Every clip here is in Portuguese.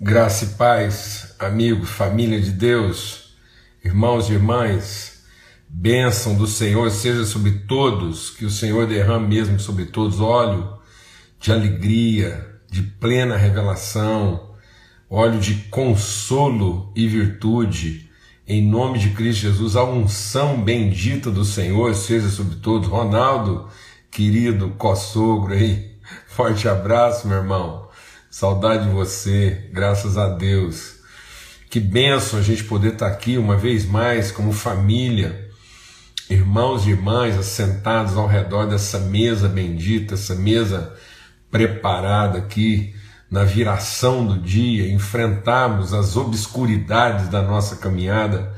Graça e paz, amigos, família de Deus, irmãos e irmãs, bênção do Senhor seja sobre todos, que o Senhor derrame mesmo sobre todos óleo de alegria, de plena revelação, óleo de consolo e virtude, em nome de Cristo Jesus, a unção bendita do Senhor seja sobre todos. Ronaldo, querido, co-sogro aí, forte abraço, meu irmão. Saudade de você, graças a Deus. Que benção a gente poder estar aqui uma vez mais como família, irmãos e irmãs assentados ao redor dessa mesa bendita, essa mesa preparada aqui na viração do dia, enfrentarmos as obscuridades da nossa caminhada,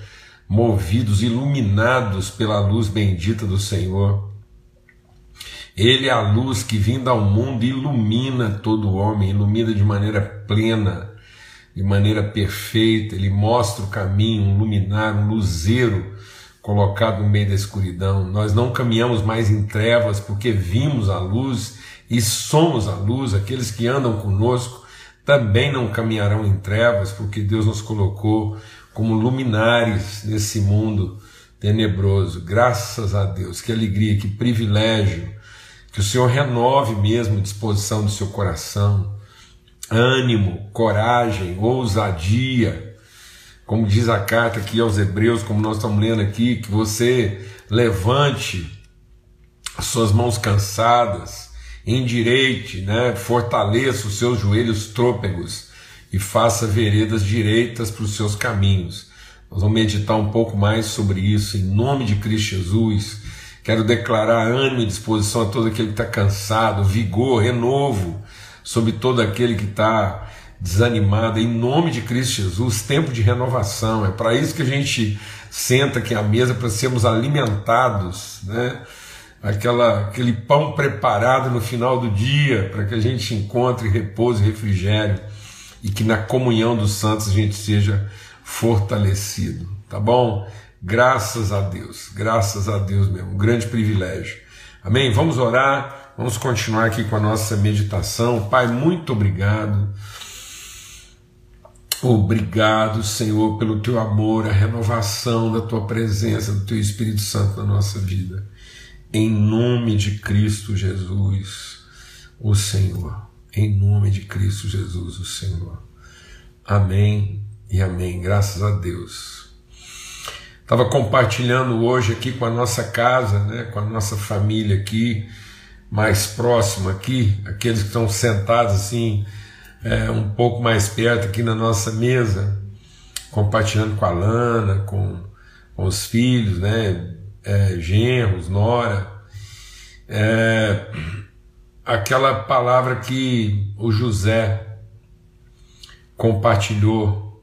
movidos, iluminados pela luz bendita do Senhor. Ele é a luz que, vinda ao mundo, ilumina todo homem, ilumina de maneira plena, de maneira perfeita. Ele mostra o caminho, um luminar, um luzeiro colocado no meio da escuridão. Nós não caminhamos mais em trevas porque vimos a luz e somos a luz. Aqueles que andam conosco também não caminharão em trevas porque Deus nos colocou como luminares nesse mundo tenebroso. Graças a Deus, que alegria, que privilégio que o Senhor renove mesmo a disposição do seu coração, ânimo, coragem, ousadia. Como diz a carta aqui aos Hebreus, como nós estamos lendo aqui, que você levante as suas mãos cansadas, endireite, né? fortaleça os seus joelhos trôpegos e faça veredas direitas para os seus caminhos. Nós vamos meditar um pouco mais sobre isso em nome de Cristo Jesus Quero declarar ânimo e disposição a todo aquele que está cansado, vigor, renovo sobre todo aquele que está desanimado, em nome de Cristo Jesus, tempo de renovação. É para isso que a gente senta aqui à mesa, para sermos alimentados, né? Aquela, aquele pão preparado no final do dia, para que a gente encontre repouso e refrigério e que na comunhão dos santos a gente seja fortalecido, tá bom? Graças a Deus, graças a Deus mesmo, um grande privilégio. Amém? Vamos orar, vamos continuar aqui com a nossa meditação. Pai, muito obrigado. Obrigado, Senhor, pelo teu amor, a renovação da tua presença, do teu Espírito Santo na nossa vida. Em nome de Cristo Jesus, o Senhor. Em nome de Cristo Jesus, o Senhor. Amém e amém. Graças a Deus. Estava compartilhando hoje aqui com a nossa casa, né, com a nossa família aqui, mais próxima aqui, aqueles que estão sentados assim, é, um pouco mais perto aqui na nossa mesa, compartilhando com a Lana, com, com os filhos, né, é, genros, nora. É, aquela palavra que o José compartilhou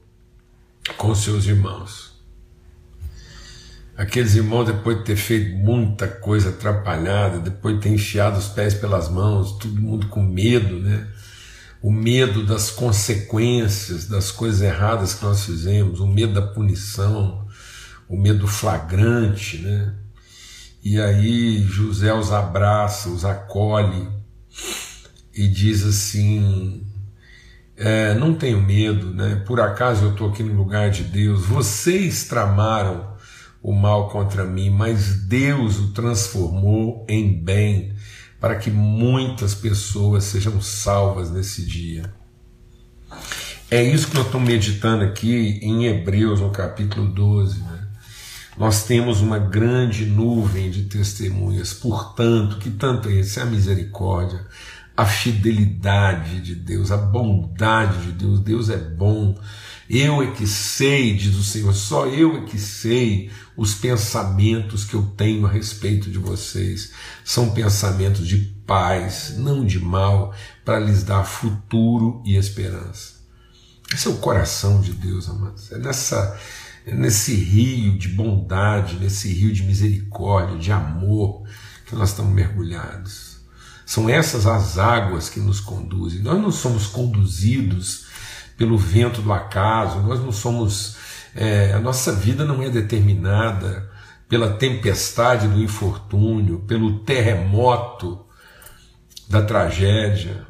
com seus irmãos. Aqueles irmãos, depois de ter feito muita coisa atrapalhada, depois de ter enfiado os pés pelas mãos, todo mundo com medo, né? O medo das consequências das coisas erradas que nós fizemos, o medo da punição, o medo flagrante, né? E aí José os abraça, os acolhe e diz assim: é, não tenho medo, né? Por acaso eu estou aqui no lugar de Deus. Vocês tramaram o mal contra mim, mas Deus o transformou em bem, para que muitas pessoas sejam salvas nesse dia. É isso que nós estamos meditando aqui em Hebreus, no capítulo 12. Né? Nós temos uma grande nuvem de testemunhas, portanto, que tanto é esse? É a misericórdia, a fidelidade de Deus, a bondade de Deus. Deus é bom. Eu é que sei, diz o Senhor, só eu é que sei os pensamentos que eu tenho a respeito de vocês são pensamentos de paz, não de mal, para lhes dar futuro e esperança. Esse é o coração de Deus, amados. É nessa, é nesse rio de bondade, nesse rio de misericórdia, de amor que nós estamos mergulhados. São essas as águas que nos conduzem. Nós não somos conduzidos pelo vento do acaso, nós não somos é, a nossa vida não é determinada pela tempestade do infortúnio, pelo terremoto da tragédia.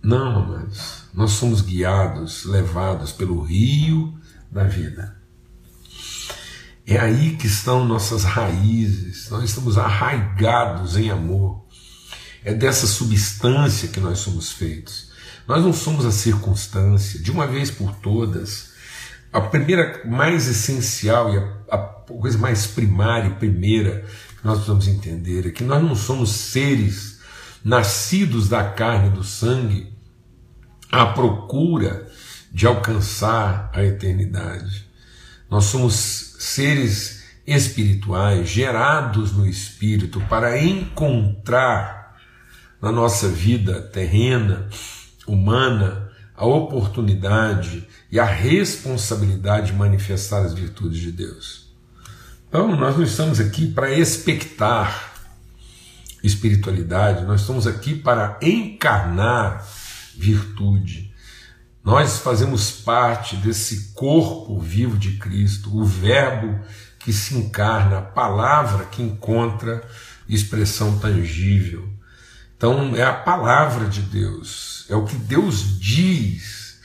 Não, amados. nós somos guiados, levados pelo rio da vida. É aí que estão nossas raízes, nós estamos arraigados em amor. É dessa substância que nós somos feitos. Nós não somos a circunstância, de uma vez por todas. A primeira, mais essencial e a, a coisa mais primária e primeira que nós precisamos entender é que nós não somos seres nascidos da carne e do sangue à procura de alcançar a eternidade. Nós somos seres espirituais gerados no espírito para encontrar na nossa vida terrena, humana, a oportunidade e a responsabilidade de manifestar as virtudes de Deus. Então, nós não estamos aqui para expectar espiritualidade, nós estamos aqui para encarnar virtude. Nós fazemos parte desse corpo vivo de Cristo, o Verbo que se encarna, a palavra que encontra expressão tangível. Então, é a palavra de Deus, é o que Deus diz,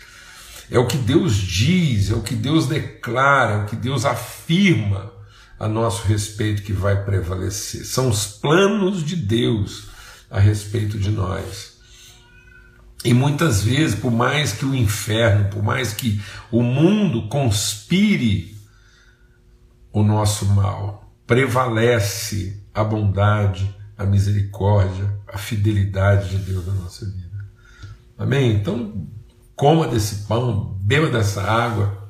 é o que Deus diz, é o que Deus declara, é o que Deus afirma a nosso respeito que vai prevalecer. São os planos de Deus a respeito de nós. E muitas vezes, por mais que o inferno, por mais que o mundo conspire o nosso mal, prevalece a bondade, a misericórdia, a fidelidade de Deus na nossa vida. Amém? Então, coma desse pão, beba dessa água,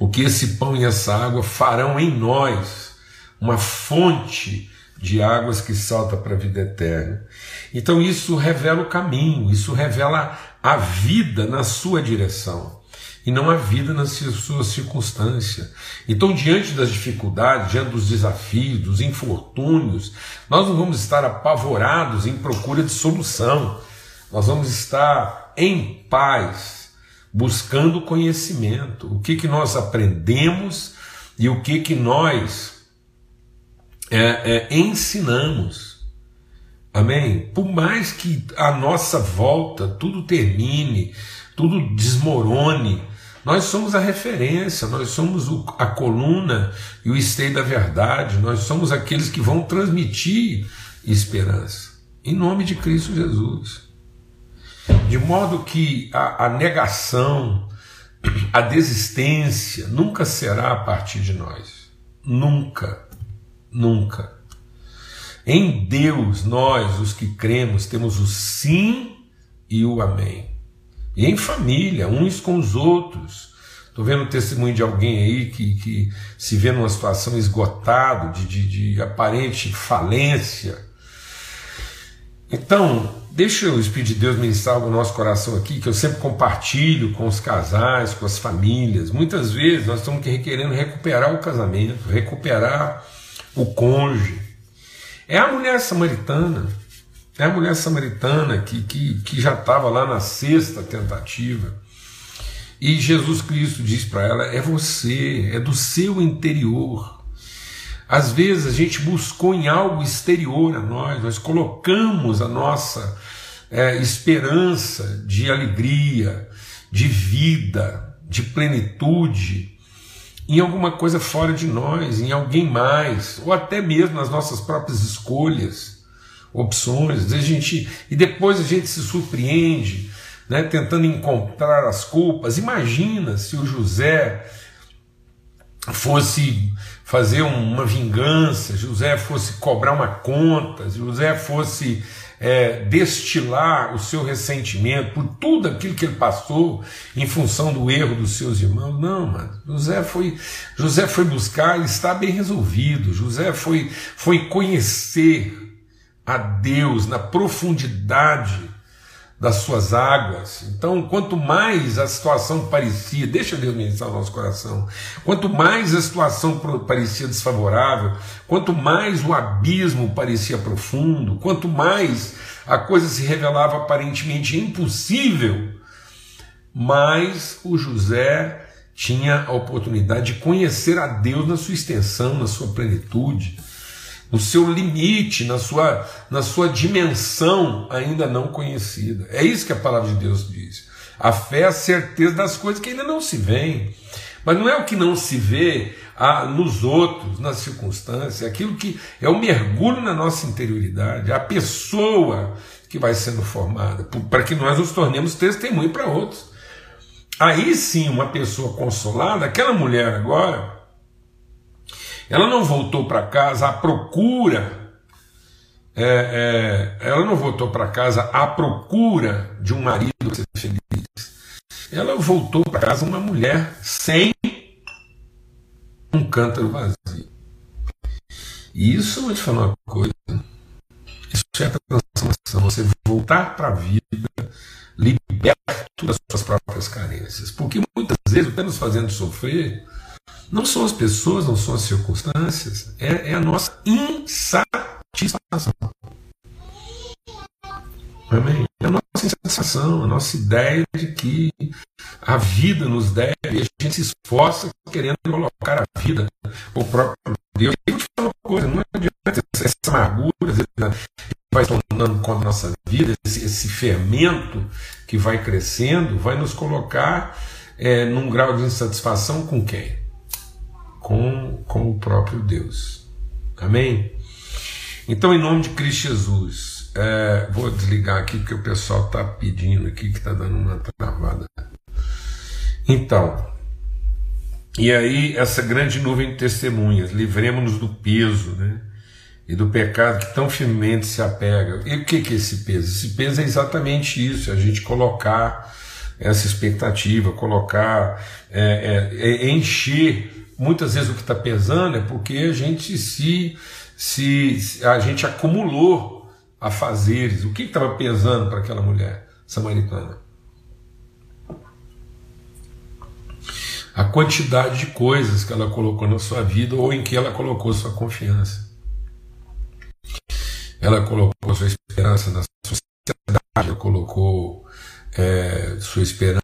porque esse pão e essa água farão em nós uma fonte de águas que salta para a vida eterna. Então isso revela o caminho, isso revela a vida na sua direção e não a vida na sua circunstância. Então, diante das dificuldades, diante dos desafios, dos infortúnios, nós não vamos estar apavorados em procura de solução. Nós vamos estar em paz, buscando conhecimento, o que que nós aprendemos e o que que nós é, é, ensinamos. Amém? Por mais que a nossa volta tudo termine, tudo desmorone, nós somos a referência, nós somos o, a coluna e o esteio da verdade, nós somos aqueles que vão transmitir esperança, em nome de Cristo Jesus. De modo que a, a negação, a desistência nunca será a partir de nós. Nunca. Nunca. Em Deus, nós, os que cremos, temos o sim e o amém. E em família, uns com os outros. Estou vendo o testemunho de alguém aí que, que se vê numa situação esgotado, de, de, de aparente falência. Então, deixa o Espírito de Deus ministrar o nosso coração aqui, que eu sempre compartilho com os casais, com as famílias. Muitas vezes nós estamos querendo recuperar o casamento, recuperar o cônjuge. É a mulher samaritana, é a mulher samaritana que, que, que já estava lá na sexta tentativa. E Jesus Cristo diz para ela: é você, é do seu interior. Às vezes a gente buscou em algo exterior a nós, nós colocamos a nossa é, esperança de alegria, de vida, de plenitude em alguma coisa fora de nós, em alguém mais, ou até mesmo nas nossas próprias escolhas, opções. A gente, e depois a gente se surpreende, né, tentando encontrar as culpas. Imagina se o José fosse fazer uma vingança, José fosse cobrar uma conta, José fosse é, destilar o seu ressentimento por tudo aquilo que ele passou em função do erro dos seus irmãos. Não, mano. José foi, José foi buscar e está bem resolvido. José foi, foi conhecer a Deus na profundidade das suas águas. Então, quanto mais a situação parecia, deixa Deus ministrar o nosso coração, quanto mais a situação parecia desfavorável, quanto mais o abismo parecia profundo, quanto mais a coisa se revelava aparentemente impossível, mais o José tinha a oportunidade de conhecer a Deus na sua extensão, na sua plenitude no seu limite, na sua, na sua dimensão ainda não conhecida. É isso que a palavra de Deus diz. A fé é a certeza das coisas que ainda não se veem. Mas não é o que não se vê ah, nos outros, nas circunstâncias, é aquilo que é o mergulho na nossa interioridade, a pessoa que vai sendo formada, para que nós nos tornemos testemunho para outros. Aí sim, uma pessoa consolada, aquela mulher agora, ela não voltou para casa à procura, é, é, ela não voltou para casa à procura de um marido seja feliz. Ela voltou para casa uma mulher sem um cântaro vazio. E isso vou te falar uma coisa. Isso é transformação. Você voltar para a vida liberto das suas próprias carências. Porque muitas vezes está nos fazendo sofrer não são as pessoas, não são as circunstâncias, é, é a nossa insatisfação. Amém? É a nossa insatisfação, a nossa ideia de que a vida nos deve, e a gente se esforça querendo colocar a vida, o próprio Deus. E eu te falo uma coisa, não adianta essa amargura, vai tornando com a nossa vida, esse, esse, fermento que vai crescendo, vai nos colocar é, num grau de insatisfação com quem? Com, com o próprio Deus. Amém? Então, em nome de Cristo Jesus, é, vou desligar aqui porque o pessoal está pedindo aqui que está dando uma travada. Então, e aí essa grande nuvem de testemunhas, livremos-nos do peso, né? e do pecado que tão firmemente se apega. E o que, que é esse peso? Esse peso é exatamente isso: é a gente colocar essa expectativa, colocar, é, é, é encher. Muitas vezes o que está pesando é porque a gente se, se a gente acumulou a fazeres. O que estava pesando para aquela mulher samaritana? A quantidade de coisas que ela colocou na sua vida ou em que ela colocou sua confiança. Ela colocou sua esperança na sociedade, ela colocou é, sua esperança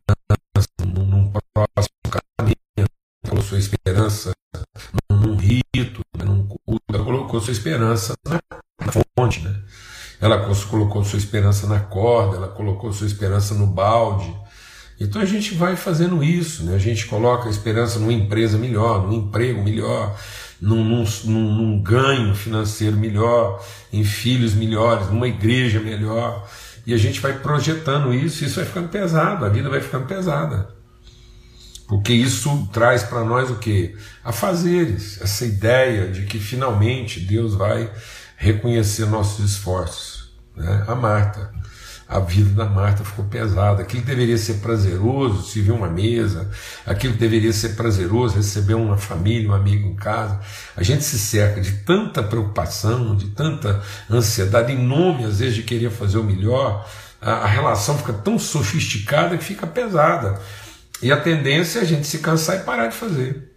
num, próximo esperança num, rito, né, num culto, ela colocou sua esperança na, fonte, né? Ela colocou sua esperança na corda, ela colocou sua esperança no balde. Então a gente vai fazendo isso, né? a gente coloca a esperança numa empresa melhor, num emprego melhor, num, num, num, ganho financeiro melhor, em filhos melhores, numa igreja melhor. E a gente vai projetando isso, isso vai ficando pesado, a vida vai ficando pesada. Porque isso traz para nós o que? A fazeres, essa ideia de que finalmente Deus vai reconhecer nossos esforços. Né? A Marta a vida da Marta ficou pesada. Aquilo deveria ser prazeroso, servir uma mesa, aquilo deveria ser prazeroso, receber uma família, um amigo em casa. A gente se cerca de tanta preocupação, de tanta ansiedade, em nome, às vezes, de querer fazer o melhor. A relação fica tão sofisticada que fica pesada. E a tendência é a gente se cansar e parar de fazer.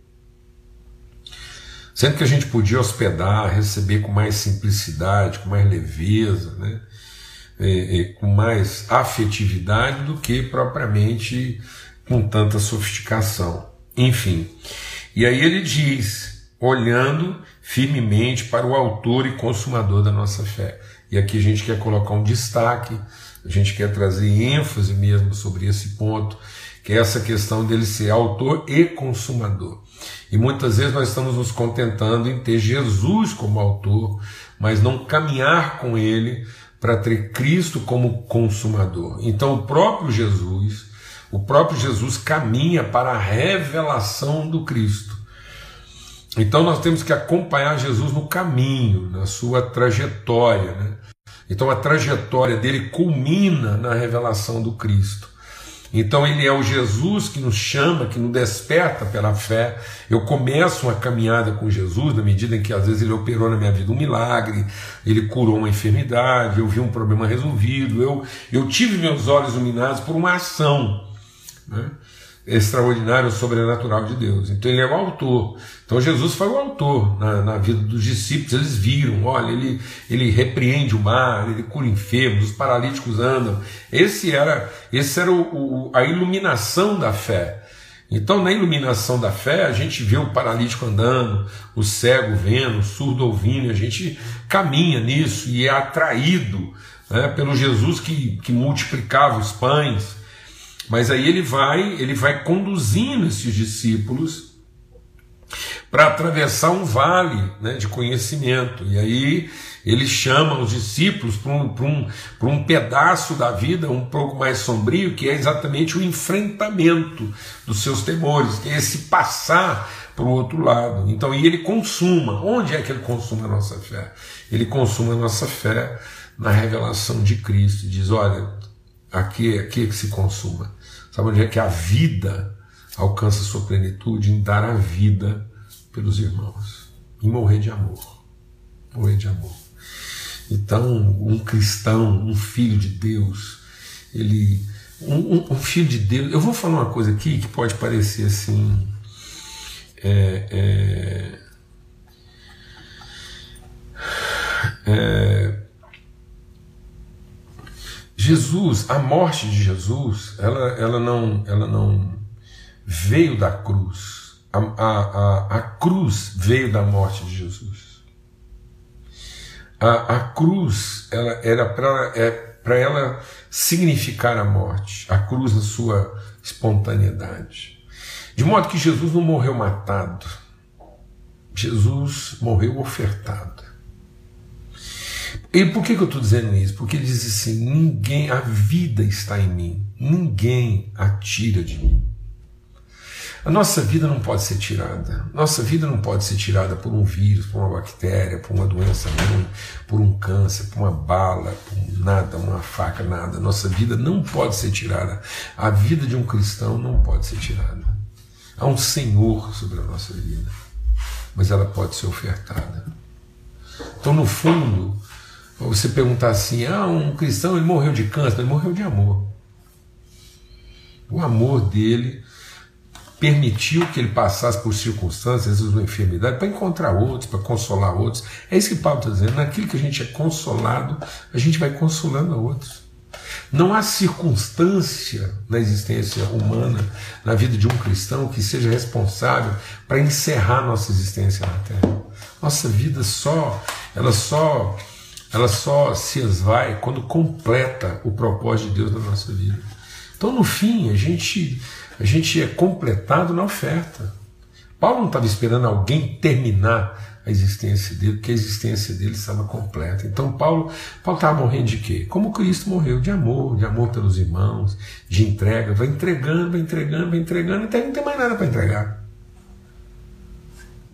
Sendo que a gente podia hospedar, receber com mais simplicidade, com mais leveza, né? é, é, com mais afetividade do que propriamente com tanta sofisticação. Enfim, e aí ele diz, olhando firmemente para o autor e consumador da nossa fé. E aqui a gente quer colocar um destaque, a gente quer trazer ênfase mesmo sobre esse ponto, que é essa questão dele ser autor e consumador. E muitas vezes nós estamos nos contentando em ter Jesus como autor, mas não caminhar com ele para ter Cristo como consumador. Então o próprio Jesus, o próprio Jesus caminha para a revelação do Cristo. Então nós temos que acompanhar Jesus no caminho, na sua trajetória. Né? Então a trajetória dele culmina na revelação do Cristo. Então ele é o Jesus que nos chama, que nos desperta pela fé. Eu começo uma caminhada com Jesus na medida em que às vezes ele operou na minha vida um milagre, ele curou uma enfermidade, eu vi um problema resolvido, eu, eu tive meus olhos iluminados por uma ação. Né? Extraordinário, sobrenatural de Deus. Então ele é o autor. Então Jesus foi o autor na, na, vida dos discípulos. Eles viram, olha, ele, ele repreende o mar, ele cura enfermos, os paralíticos andam. Esse era, esse era o, o, a iluminação da fé. Então, na iluminação da fé, a gente vê o paralítico andando, o cego vendo, o surdo ouvindo, a gente caminha nisso e é atraído né, pelo Jesus que, que multiplicava os pães. Mas aí ele vai, ele vai conduzindo esses discípulos para atravessar um vale né, de conhecimento. E aí ele chama os discípulos para um, um, um pedaço da vida um pouco mais sombrio, que é exatamente o enfrentamento dos seus temores, que é esse passar para o outro lado. Então, e ele consuma. Onde é que ele consuma a nossa fé? Ele consuma a nossa fé na revelação de Cristo. Diz: olha, aqui, aqui é que se consuma. Sabe onde é que a vida alcança sua plenitude? Em dar a vida pelos irmãos. Em morrer de amor. Morrer de amor. Então, um cristão, um filho de Deus, ele. Um, um, filho de Deus. Eu vou falar uma coisa aqui que pode parecer assim. É, é, é, Jesus, a morte de Jesus, ela, ela, não, ela não veio da cruz. A, a, a, a cruz veio da morte de Jesus. A, a cruz ela era para é, ela significar a morte, a cruz na sua espontaneidade. De modo que Jesus não morreu matado, Jesus morreu ofertado. E por que, que eu estou dizendo isso? Porque ele diz assim: ninguém, a vida está em mim, ninguém a tira de mim. A nossa vida não pode ser tirada. Nossa vida não pode ser tirada por um vírus, por uma bactéria, por uma doença ruim, por um câncer, por uma bala, por nada, uma faca, nada. Nossa vida não pode ser tirada. A vida de um cristão não pode ser tirada. Há um Senhor sobre a nossa vida, mas ela pode ser ofertada. Então, no fundo, você perguntar assim: ah, um cristão ele morreu de câncer, ele morreu de amor. O amor dele permitiu que ele passasse por circunstâncias, às uma enfermidade, para encontrar outros, para consolar outros. É isso que Paulo está dizendo. Naquilo que a gente é consolado, a gente vai consolando a outros. Não há circunstância na existência humana, na vida de um cristão, que seja responsável para encerrar nossa existência na Terra. Nossa vida só, ela só, ela só se esvai quando completa o propósito de Deus na nossa vida. Então, no fim, a gente a gente é completado na oferta. Paulo não estava esperando alguém terminar a existência dele, porque a existência dele estava completa. Então Paulo Paulo estava morrendo de quê? Como Cristo morreu, de amor, de amor pelos irmãos, de entrega, vai entregando, vai entregando, vai entregando, até não tem mais nada para entregar.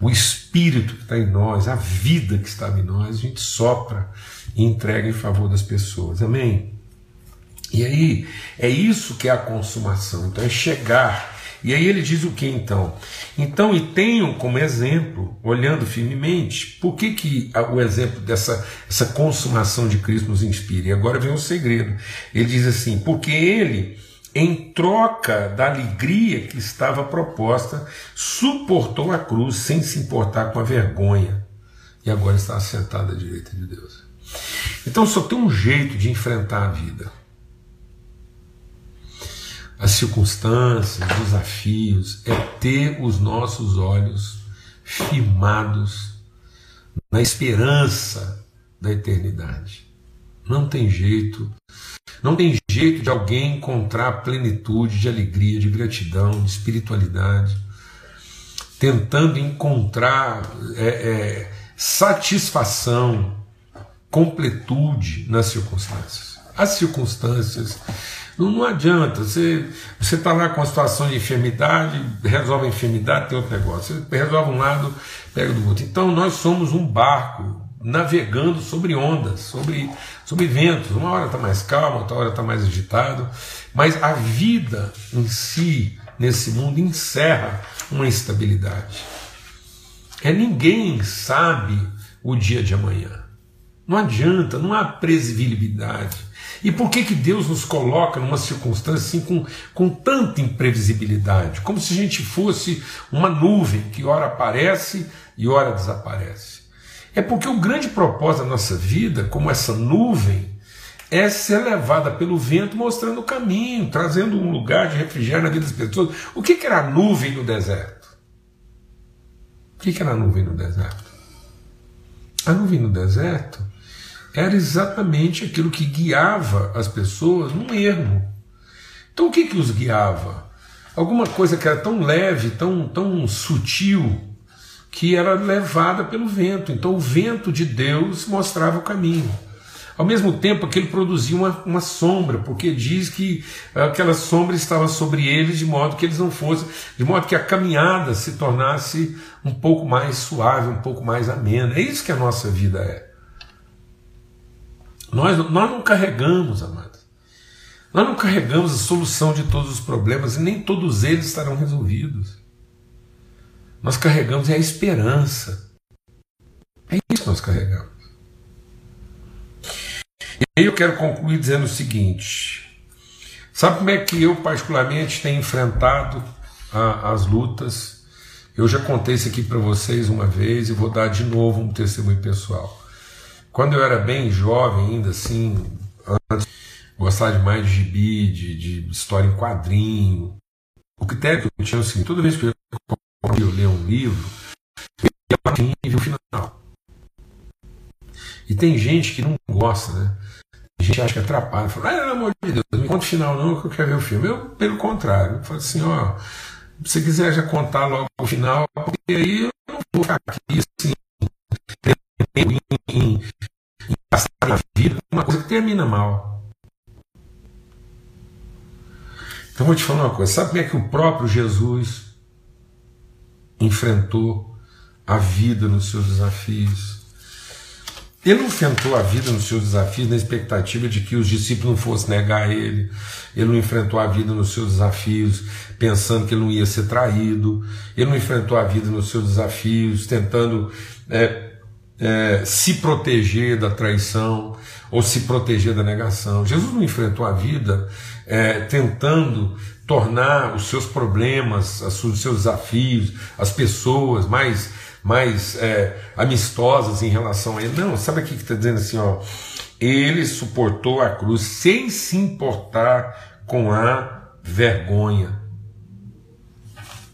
O Espírito que está em nós, a vida que estava em nós, a gente sopra e entrega em favor das pessoas. Amém? E aí, é isso que é a consumação. Então, é chegar. E aí ele diz o que então? Então, e tenham como exemplo, olhando firmemente, por que, que o exemplo dessa essa consumação de Cristo nos inspira? E agora vem o segredo. Ele diz assim: porque ele, em troca da alegria que estava proposta, suportou a cruz sem se importar com a vergonha. E agora está sentado à direita de Deus. Então, só tem um jeito de enfrentar a vida as circunstâncias, os desafios, é ter os nossos olhos firmados na esperança da eternidade. Não tem jeito, não tem jeito de alguém encontrar plenitude de alegria, de gratidão, de espiritualidade, tentando encontrar é, é, satisfação, completude nas circunstâncias. As circunstâncias não, não adianta, você está lá com a situação de enfermidade, resolve a enfermidade, tem outro negócio. Você resolve um lado, pega do outro. Então nós somos um barco navegando sobre ondas, sobre, sobre ventos. Uma hora está mais calma, outra hora está mais agitado. Mas a vida em si, nesse mundo, encerra uma instabilidade. É ninguém sabe o dia de amanhã. Não adianta, não há previsibilidade. E por que, que Deus nos coloca numa circunstância assim com, com tanta imprevisibilidade? Como se a gente fosse uma nuvem que ora aparece e ora desaparece. É porque o grande propósito da nossa vida, como essa nuvem, é ser levada pelo vento mostrando o caminho, trazendo um lugar de refrigério na vida das pessoas. O que, que era a nuvem no deserto? O que, que era a nuvem no deserto? A nuvem no deserto era exatamente aquilo que guiava as pessoas num ermo. Então o que, que os guiava? Alguma coisa que era tão leve, tão, tão sutil, que era levada pelo vento. Então o vento de Deus mostrava o caminho. Ao mesmo tempo que ele produzia uma, uma sombra, porque diz que aquela sombra estava sobre eles de modo que eles não fossem, de modo que a caminhada se tornasse um pouco mais suave, um pouco mais amena. É isso que a nossa vida é. Nós, nós não carregamos, amados. Nós não carregamos a solução de todos os problemas e nem todos eles estarão resolvidos. Nós carregamos é a esperança. É isso que nós carregamos. E aí eu quero concluir dizendo o seguinte: sabe como é que eu, particularmente, tenho enfrentado a, as lutas? Eu já contei isso aqui para vocês uma vez e vou dar de novo um testemunho pessoal. Quando eu era bem jovem, ainda assim, antes, gostava demais de gibi, de, de história em quadrinho. O critério que eu tinha seguinte: toda vez que eu eu ler um livro, eu ia o final. E tem gente que não gosta, né? Tem gente acha que atrapalha. Fala, ah, pelo amor de Deus, não me conta o final não, que eu quero ver o filme. Eu, pelo contrário, eu falo assim, ó, se você quiser já contar logo o final, porque aí eu não vou ficar aqui assim, em, em, em gastar a vida uma coisa que termina mal. Então vou te falar uma coisa, sabe como é que o próprio Jesus enfrentou a vida nos seus desafios. Ele não enfrentou a vida nos seus desafios na expectativa de que os discípulos não fossem negar ele. Ele não enfrentou a vida nos seus desafios pensando que ele não ia ser traído. Ele não enfrentou a vida nos seus desafios tentando é, é, se proteger da traição ou se proteger da negação. Jesus não enfrentou a vida é, tentando tornar os seus problemas, os seus desafios, as pessoas mais, mais é, amistosas em relação a ele. Não, sabe aqui que está dizendo assim, ó, ele suportou a cruz sem se importar com a vergonha.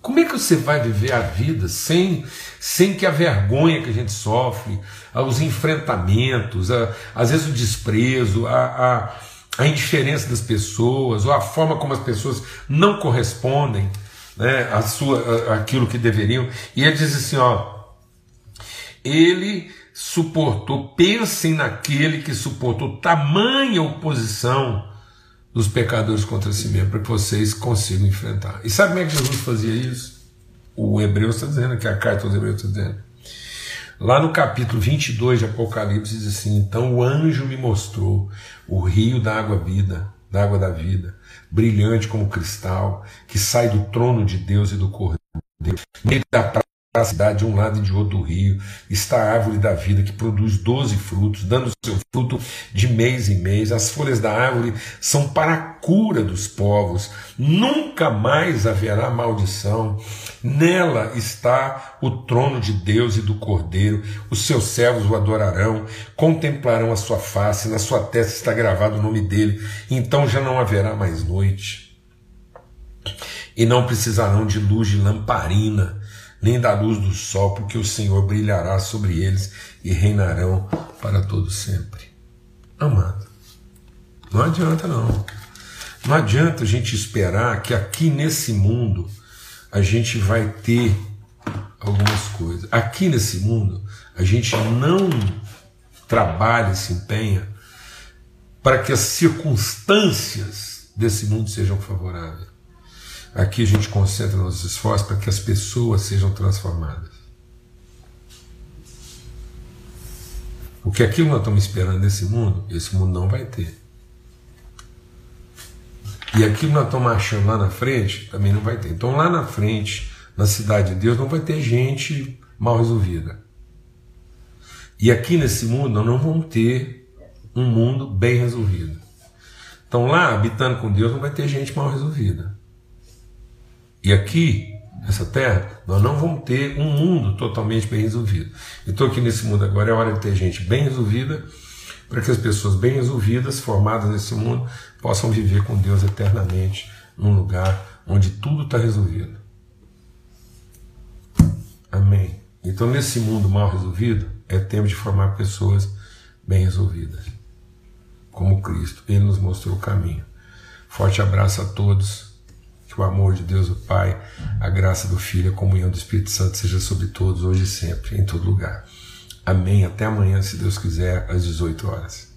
Como é que você vai viver a vida sem, sem que a vergonha que a gente sofre, os enfrentamentos, a, às vezes o desprezo, a, a a indiferença das pessoas, ou a forma como as pessoas não correspondem né, a sua, aquilo que deveriam. E ele diz assim: ó, ele suportou, pensem naquele que suportou tamanha oposição dos pecadores contra si mesmo, para que vocês consigam enfrentar. E sabe como é que Jesus fazia isso? O Hebreu está dizendo, que a carta aos Hebreus está dizendo. Lá no capítulo 22 de Apocalipse diz assim: Então o anjo me mostrou o rio da água vida, da água da vida, brilhante como cristal, que sai do trono de Deus e do Cordeiro. Meio da a cidade de um lado e de outro do rio, está a árvore da vida que produz doze frutos, dando seu fruto de mês em mês. As folhas da árvore são para a cura dos povos. Nunca mais haverá maldição. Nela está o trono de Deus e do Cordeiro. Os seus servos o adorarão, contemplarão a sua face, na sua testa está gravado o nome dele. Então já não haverá mais noite. E não precisarão de luz de lamparina nem da luz do sol, porque o Senhor brilhará sobre eles e reinarão para todo sempre. Amado, não adianta não. Não adianta a gente esperar que aqui nesse mundo a gente vai ter algumas coisas. Aqui nesse mundo a gente não trabalha e se empenha para que as circunstâncias desse mundo sejam favoráveis. Aqui a gente concentra nossos esforços para que as pessoas sejam transformadas. Aquilo que nós estamos esperando nesse mundo, esse mundo não vai ter. E aquilo nós estamos achando lá na frente, também não vai ter. Então lá na frente, na cidade de Deus, não vai ter gente mal resolvida. E aqui nesse mundo, nós não vamos ter um mundo bem resolvido. Então lá, habitando com Deus, não vai ter gente mal resolvida. E aqui, nessa terra, nós não vamos ter um mundo totalmente bem resolvido. Então, aqui nesse mundo agora é hora de ter gente bem resolvida, para que as pessoas bem resolvidas, formadas nesse mundo, possam viver com Deus eternamente num lugar onde tudo está resolvido. Amém. Então, nesse mundo mal resolvido, é tempo de formar pessoas bem resolvidas, como Cristo. Ele nos mostrou o caminho. Forte abraço a todos. Que o amor de Deus, o Pai, a graça do Filho, a comunhão do Espírito Santo seja sobre todos, hoje e sempre, em todo lugar. Amém. Até amanhã, se Deus quiser, às 18 horas.